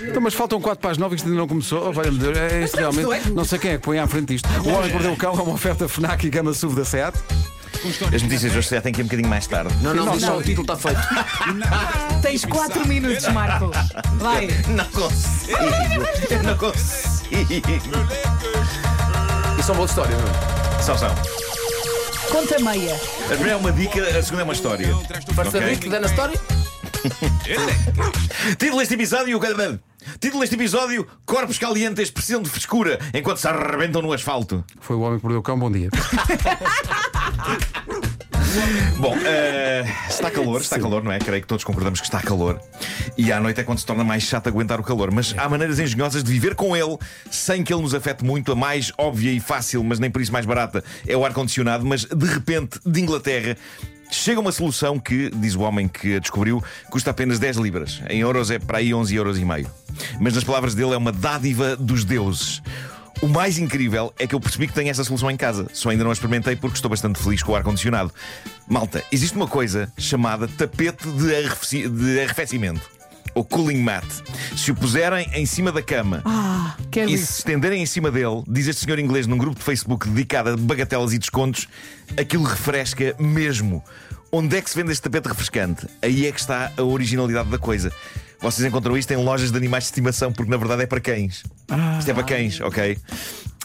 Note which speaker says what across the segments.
Speaker 1: Então, mas faltam 4 para as 9 e isto ainda não começou. Oh, valha-me Deus, é isto realmente. Não sei quem é que põe à frente isto. O Homem que Mordeu o Cão é uma oferta FNAC e Gama SUV da SEAT.
Speaker 2: As notícias hoje já têm que ir um bocadinho mais tarde.
Speaker 3: Não, não,
Speaker 1: Não,
Speaker 3: só
Speaker 1: não.
Speaker 3: o título está feito.
Speaker 4: Tens 4 minutos, Marco. Vai.
Speaker 2: Não consigo. Eu não consigo.
Speaker 3: Isso é uma outra história, não é?
Speaker 2: São, são.
Speaker 4: Conta meia.
Speaker 2: A primeira é uma dica, a segunda é uma história. Ok?
Speaker 3: okay. que dá na história?
Speaker 2: Título deste episódio. Título deste episódio: Corpos calientes precisam de frescura enquanto se arrebentam no asfalto.
Speaker 1: Foi o Homem que Mordeu o Cão, bom dia.
Speaker 2: Bom, eh, está calor, está calor, não é? Creio que todos concordamos que está calor. E à noite é quando se torna mais chato aguentar o calor. Mas há maneiras engenhosas de viver com ele sem que ele nos afete muito. A mais óbvia e fácil, mas nem por isso mais barata, é o ar-condicionado. Mas de repente, de Inglaterra. Chega uma solução que, diz o homem que a descobriu, custa apenas 10 libras. Em euros é para aí 11 euros e meio. Mas nas palavras dele é uma dádiva dos deuses. O mais incrível é que eu percebi que tenho essa solução em casa. Só ainda não a experimentei porque estou bastante feliz com o ar-condicionado. Malta, existe uma coisa chamada tapete de, de arrefecimento. Ou cooling mat. Se o puserem em cima da cama
Speaker 4: Ah,
Speaker 2: e se
Speaker 4: isso.
Speaker 2: estenderem em cima dele, diz este senhor inglês num grupo de Facebook dedicado a bagatelas e descontos, aquilo refresca mesmo. Onde é que se vende este tapete refrescante? Aí é que está a originalidade da coisa. Vocês encontram isto em lojas de animais de estimação, porque na verdade é para cães. Isto é para cães, ok?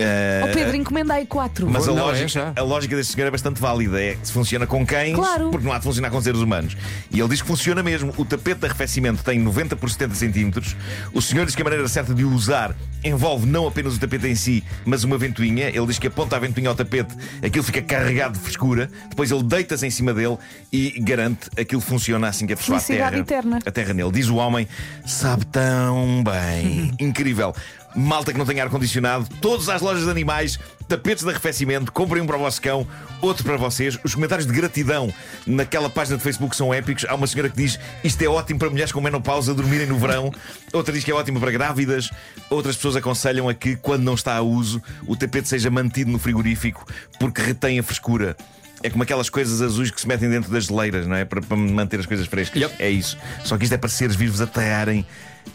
Speaker 2: Eh,
Speaker 4: Oh, Pedro, encomenda aí 4.
Speaker 2: mas a
Speaker 1: Não, é
Speaker 2: lógica,
Speaker 1: já.
Speaker 2: a lógica deste senhor é bastante válida. É que se funciona com cães,
Speaker 4: Claro.
Speaker 2: porque não há de funcionar com seres humanos. E ele diz que funciona mesmo. O tapete de arrefecimento tem 90 por 70 centímetros. O senhor diz que a maneira certa de o usar envolve não apenas o tapete em si, mas uma ventoinha. Ele diz que aponta a ventoinha ao tapete, aquilo fica carregado de frescura. Depois ele deita-se em cima dele e garante aquilo funciona assim que a pessoa aterra,
Speaker 4: eterna.
Speaker 2: aterra nele. Diz o homem, sabe tão bem. Incrível. Malta que não tem ar-condicionado, todas as lojas de animais, tapetes de arrefecimento, comprem um para o vosso cão, outro para vocês. Os comentários de gratidão naquela página de Facebook são épicos. Há uma senhora que diz isto é ótimo para mulheres com menopausa dormirem no verão, outra diz que é ótimo para grávidas, outras pessoas aconselham a que, quando não está a uso, o tapete seja mantido no frigorífico porque retém a frescura. É como aquelas coisas azuis que se metem dentro das geleiras, não é? Para, para manter as coisas frescas.
Speaker 3: Yep.
Speaker 2: É isso. Só que isto é para seres vivos aterrarem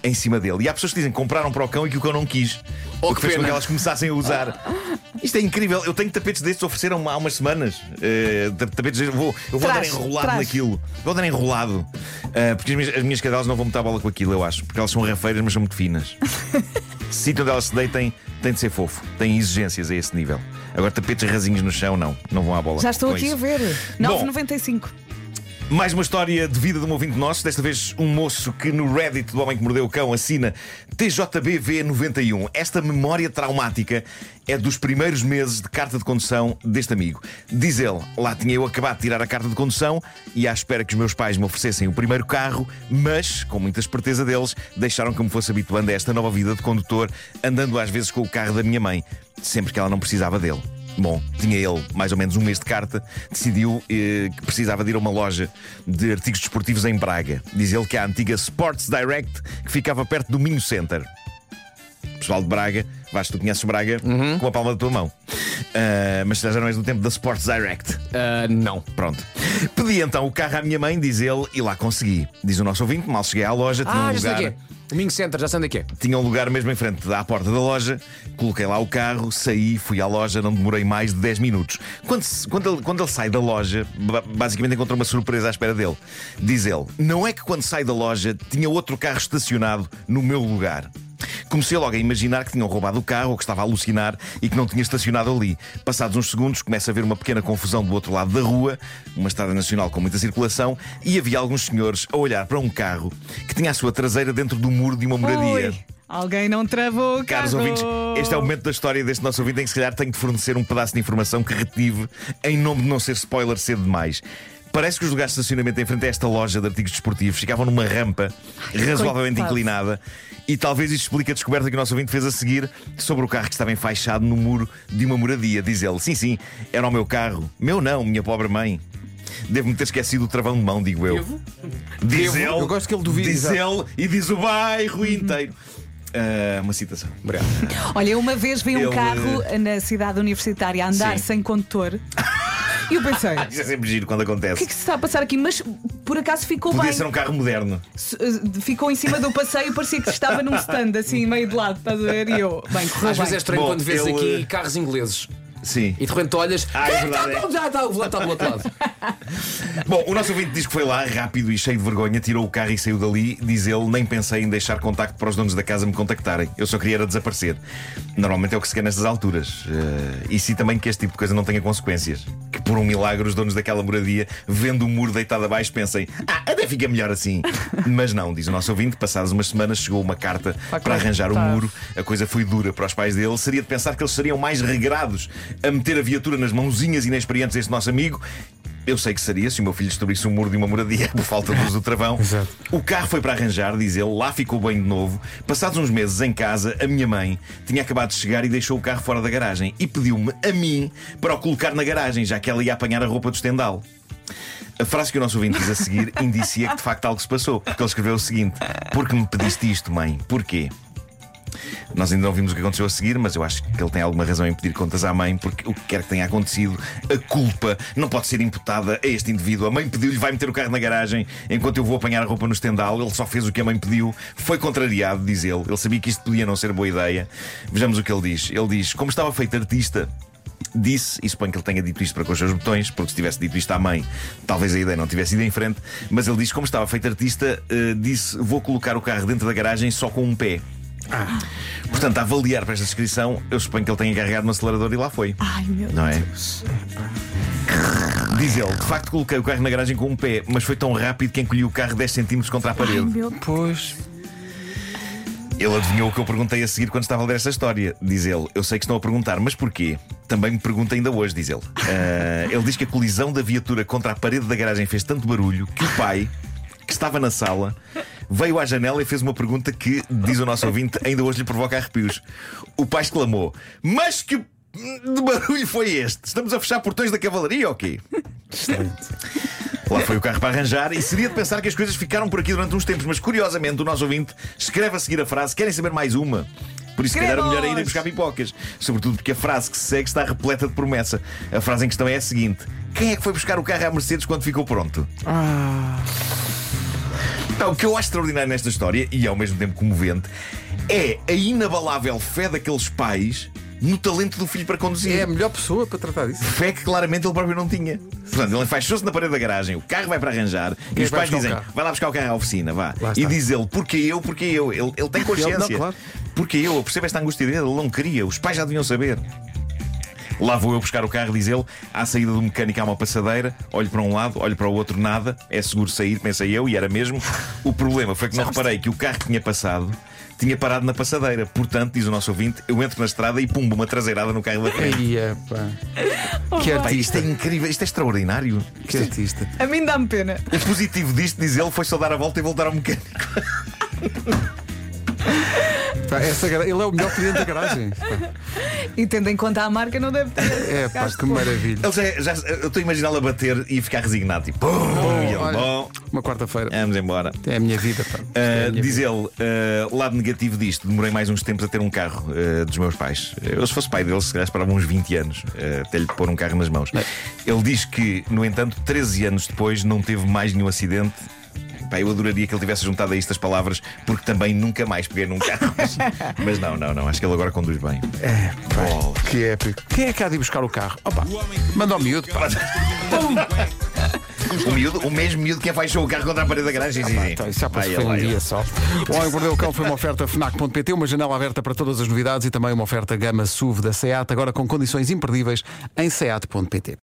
Speaker 2: em cima dele. E há pessoas que dizem que compraram para o cão e que o cão não quis.
Speaker 3: Oh,
Speaker 2: o
Speaker 3: que
Speaker 2: que fez com que elas começassem a usar. Isto é incrível. Eu tenho tapetes destes, ofereceram há umas semanas. Ta- tapetes destes, vou, eu vou
Speaker 4: Traz,
Speaker 2: andar enrolado
Speaker 4: traz.
Speaker 2: naquilo. Vou andar enrolado. Eh, porque as minhas, as minhas cadelas não vão meter a bola com aquilo, eu acho. Porque elas são rafeiras, mas são muito finas. Sítio onde elas se deitem tem de ser fofo. Tem exigências a esse nível. Agora, tapetes rasinhos no chão, não. Não vão à bola.
Speaker 4: Já estou
Speaker 2: com
Speaker 4: aqui
Speaker 2: isso.
Speaker 4: a ver.
Speaker 2: Bom.
Speaker 4: 9,95.
Speaker 2: Mais uma história de vida de um ouvinte nosso, desta vez um moço que no Reddit do Homem que Mordeu o Cão assina TJBV91. Esta memória traumática é dos primeiros meses de carta de condução deste amigo. Diz ele, lá tinha eu acabado de tirar a carta de condução e à espera que os meus pais me oferecessem o primeiro carro, mas, com muita esperteza deles, deixaram que me fosse habituando a esta nova vida de condutor, andando às vezes com o carro da minha mãe, sempre que ela não precisava dele. Bom, tinha ele mais ou menos um mês de carta, decidiu eh, que precisava de ir a uma loja de artigos desportivos em Braga. Diz ele que há a antiga Sports Direct que ficava perto do Minho Center. Pessoal de Braga, vais, tu conheces Braga com a palma da tua mão. Ah, mas já não és do tempo da Sports Direct.
Speaker 3: Ah, não.
Speaker 2: Pronto. Pedi então o carro à minha mãe, diz ele, e lá consegui. Diz o nosso ouvinte, mal cheguei à loja, tinha
Speaker 3: Ah,
Speaker 2: um lugar.
Speaker 3: O Mingo Center, já sei onde é que é.
Speaker 2: Tinha um lugar mesmo em frente à porta da loja, coloquei lá o carro, saí, fui à loja, não demorei mais de 10 minutos. Quando, quando, ele, quando ele sai da loja, ba- basicamente encontrou uma surpresa à espera dele. Diz ele: Não é que quando sai da loja tinha outro carro estacionado no meu lugar. Comecei logo a imaginar que tinham roubado o carro ou que estava a alucinar e que não tinha estacionado ali. Passados uns segundos, começa a haver uma pequena confusão do outro lado da rua, uma estrada nacional com muita circulação, e havia alguns senhores a olhar para um carro que tinha a sua traseira dentro do muro de uma moradia.
Speaker 4: Ui, alguém não travou o
Speaker 2: Caros
Speaker 4: carro.
Speaker 2: ouvintes, este é o momento da história deste nosso ouvinte em que se calhar tenho de fornecer um pedaço de informação que retive em nome de não ser spoiler cedo demais. Parece que os lugares de estacionamento em frente a esta loja de artigos desportivos ficavam numa rampa razoavelmente
Speaker 4: coitado.
Speaker 2: inclinada e talvez isto explique a descoberta que o nosso ouvinte fez a seguir sobre o carro que estava enfaixado no muro de uma moradia. Diz ele: Sim, sim, era o meu carro. Meu não, minha pobre mãe. Devo-me ter esquecido o travão de mão, digo eu. Diz
Speaker 1: Devo?
Speaker 2: ele.
Speaker 1: Eu gosto que ele duvide,
Speaker 2: Diz
Speaker 1: exato.
Speaker 2: ele e diz o bairro inteiro. Ah, uma citação.
Speaker 3: Obrigado.
Speaker 4: Olha, eu uma vez vi um
Speaker 2: Ele-
Speaker 4: carro na cidade universitária a andar
Speaker 2: Sim.
Speaker 4: sem condutor. E eu pensei, o
Speaker 2: Isso é sempre giro quando
Speaker 4: que é
Speaker 2: acontece.
Speaker 4: que se está a passar aqui? Mas por acaso ficou
Speaker 2: Podia
Speaker 4: bem.
Speaker 2: ser um carro moderno.
Speaker 4: Eh, Ficou em cima do passeio, parecia que estava num stand, assim, meio de lado, estás a ver? E eu, bem, correu
Speaker 3: Às vezes é
Speaker 4: bem.
Speaker 3: estranho
Speaker 2: Bom,
Speaker 3: quando vês
Speaker 2: ele-
Speaker 3: aqui carros ingleses
Speaker 2: Sim.
Speaker 3: e de repente olhas.
Speaker 2: Ah, é
Speaker 3: "Quem
Speaker 2: verdade,
Speaker 3: está-
Speaker 2: é.
Speaker 3: Já está, o volante está do outro lado.
Speaker 2: Bom, o nosso ouvinte diz que foi lá, rápido e cheio de vergonha, tirou o carro e saiu dali. Diz ele: Nem pensei em deixar contacto para os donos da casa me contactarem. Eu só queria era desaparecer. Normalmente é o que se quer nestas alturas. Eh, e sim também que este tipo de coisa não tenha consequências. Que por um milagre os donos daquela moradia, vendo o muro deitado abaixo, pensem: Ah, até fica melhor assim. Mas não, diz o nosso ouvinte, passadas umas semanas chegou uma carta para arranjar o
Speaker 4: tá.
Speaker 2: muro. A coisa foi dura para os pais dele. Seria de pensar que eles seriam mais regrados a meter a viatura nas mãozinhas inexperientes deste nosso amigo. Eu sei que seria se o meu filho destruísse o muro de uma moradia por falta de luz do travão.
Speaker 1: Exato.
Speaker 2: O carro foi para arranjar, diz ele, lá ficou bem de novo. Passados uns meses em casa, a minha mãe tinha acabado de chegar e deixou o carro fora da garagem e pediu-me a mim para o colocar na garagem, já que ela ia apanhar a roupa do estendal. A frase que o nosso ouvinte diz a seguir indicia que de facto algo se passou, porque ele escreveu o seguinte: Porque me pediste isto, mãe? Porquê? Nós ainda não vimos o que aconteceu a seguir, mas eu acho que ele tem alguma razão em pedir contas à mãe, porque o que quer que tenha acontecido, a culpa não pode ser imputada a este indivíduo. A mãe pediu-lhe, vai meter o carro na garagem enquanto eu vou apanhar a roupa no estendal. Ele só fez o que a mãe pediu, foi contrariado, diz ele. Ele sabia que isto podia não ser boa ideia. Vejamos o que ele diz. Ele diz: Como estava feito artista, disse, e suponho que ele tenha dito isto para com os seus botões, porque se tivesse dito isto à mãe, talvez a ideia não tivesse ido em frente, mas ele diz, como estava feito artista, eh, disse: Vou colocar o carro dentro da garagem só com um pé. Portanto, a avaliar para esta descrição, eu suponho que ele tenha carregado no acelerador e lá foi.
Speaker 4: Ai meu
Speaker 2: Não é?
Speaker 4: Deus.
Speaker 2: Diz ele, de facto coloquei o carro na garagem com um pé, mas foi tão rápido que encolhi o carro 10 centímetros contra a
Speaker 4: Ai
Speaker 2: parede.
Speaker 4: meu
Speaker 1: Pois.
Speaker 2: Ele adivinhou o que eu perguntei a seguir quando estava a ler esta história. Diz ele: Eu sei que estão a perguntar, mas porquê? Também me pergunta ainda hoje, diz ele. Ah, ele diz que a colisão da viatura contra a parede da garagem fez tanto barulho que o pai, que estava na sala, veio à janela e fez uma pergunta que, diz o nosso ouvinte, ainda hoje lhe provoca arrepios. O pai exclamou: Mas que de barulho foi este? Estamos a fechar portões da cavalaria ou quê? Lá foi o carro para arranjar e seria de pensar que as coisas ficaram por aqui durante uns tempos, mas curiosamente o nosso ouvinte escreve a seguir a frase: Querem saber mais uma? Por isso, se calhar, o melhor é irem buscar pipocas. Sobretudo porque a frase que se segue está repleta de promessa. A frase em questão é a seguinte: Quem é que foi buscar o carro à Mercedes quando ficou pronto? Não, o que eu acho extraordinário nesta história, e ao mesmo tempo comovente, é a inabalável fé daqueles pais no talento do filho para conduzir.
Speaker 1: É a melhor pessoa para tratar disso.
Speaker 2: Fé que claramente ele próprio não tinha. Portanto, ele enfaixou-se na parede da garagem, o carro vai para arranjar
Speaker 1: Quem
Speaker 2: e os pais dizem: vai lá buscar o carro à oficina, vá. E diz ele: porque eu, porque eu. Ele, ele tem consciência.
Speaker 1: Não, claro.
Speaker 2: Porque eu, eu percebo esta angústia dele, ele não queria, os pais já deviam saber. Lá vou eu buscar o carro, diz ele. À saída do mecânico há uma passadeira. Olho para um lado, olho para o outro, nada. É seguro sair, pensei eu, e era mesmo. O problema foi que não reparei que o carro que tinha passado tinha parado na passadeira. Portanto, diz o nosso ouvinte, eu entro na estrada e pumbo uma traseirada no carro da frente.
Speaker 1: É, pá. Que
Speaker 2: Pá, isto
Speaker 1: artista.
Speaker 2: é incrível, isto é extraordinário.
Speaker 1: Que artista.
Speaker 4: A mim dá-me pena.
Speaker 2: O positivo disto, diz ele, foi só dar a volta e voltar ao mecânico.
Speaker 1: Pá, essa Ele é o melhor cliente da garagem. Pá,
Speaker 4: E tendo em conta a marca, não deve ter.
Speaker 1: É, pá, que maravilha.
Speaker 2: Ele já, já- eu estou a imaginá-lo a bater e ficar resignado. Tipo, e ele,
Speaker 1: olha.
Speaker 2: bom,
Speaker 1: Uma quarta-feira.
Speaker 2: vamos embora.
Speaker 1: É a minha vida, pá. Isto é a
Speaker 2: Uh,
Speaker 1: minha
Speaker 2: diz
Speaker 1: vida.
Speaker 2: ele, uh, lado negativo disto, demorei mais uns tempos a ter um carro uh, dos meus pais. Eu, se fosse pai dele, se calhar esperava uns 20 anos uh, até lhe pôr um carro nas mãos. Ele diz que, no entanto, 13 anos depois não teve mais nenhum acidente. Pá, eu adoraria que ele tivesse juntado a isto as palavras, porque também nunca mais peguei num carro. Mas, mas não, não, não. Acho que ele agora conduz bem.
Speaker 1: É, pá,
Speaker 2: Bola.
Speaker 1: que épico. Quem é que há de ir buscar o carro? Opa, manda ao miúdo, pá.
Speaker 2: O miúdo, o mesmo miúdo que enfaixou o carro contra a parede da garagem. sim, sim.
Speaker 1: Então, isso já passou um dia só. O Homem Mordeu o Cão foi uma oferta FNAC.pt, uma janela aberta para todas as novidades e também uma oferta gama SUV da SEAT, agora com condições imperdíveis em SEAT.pt.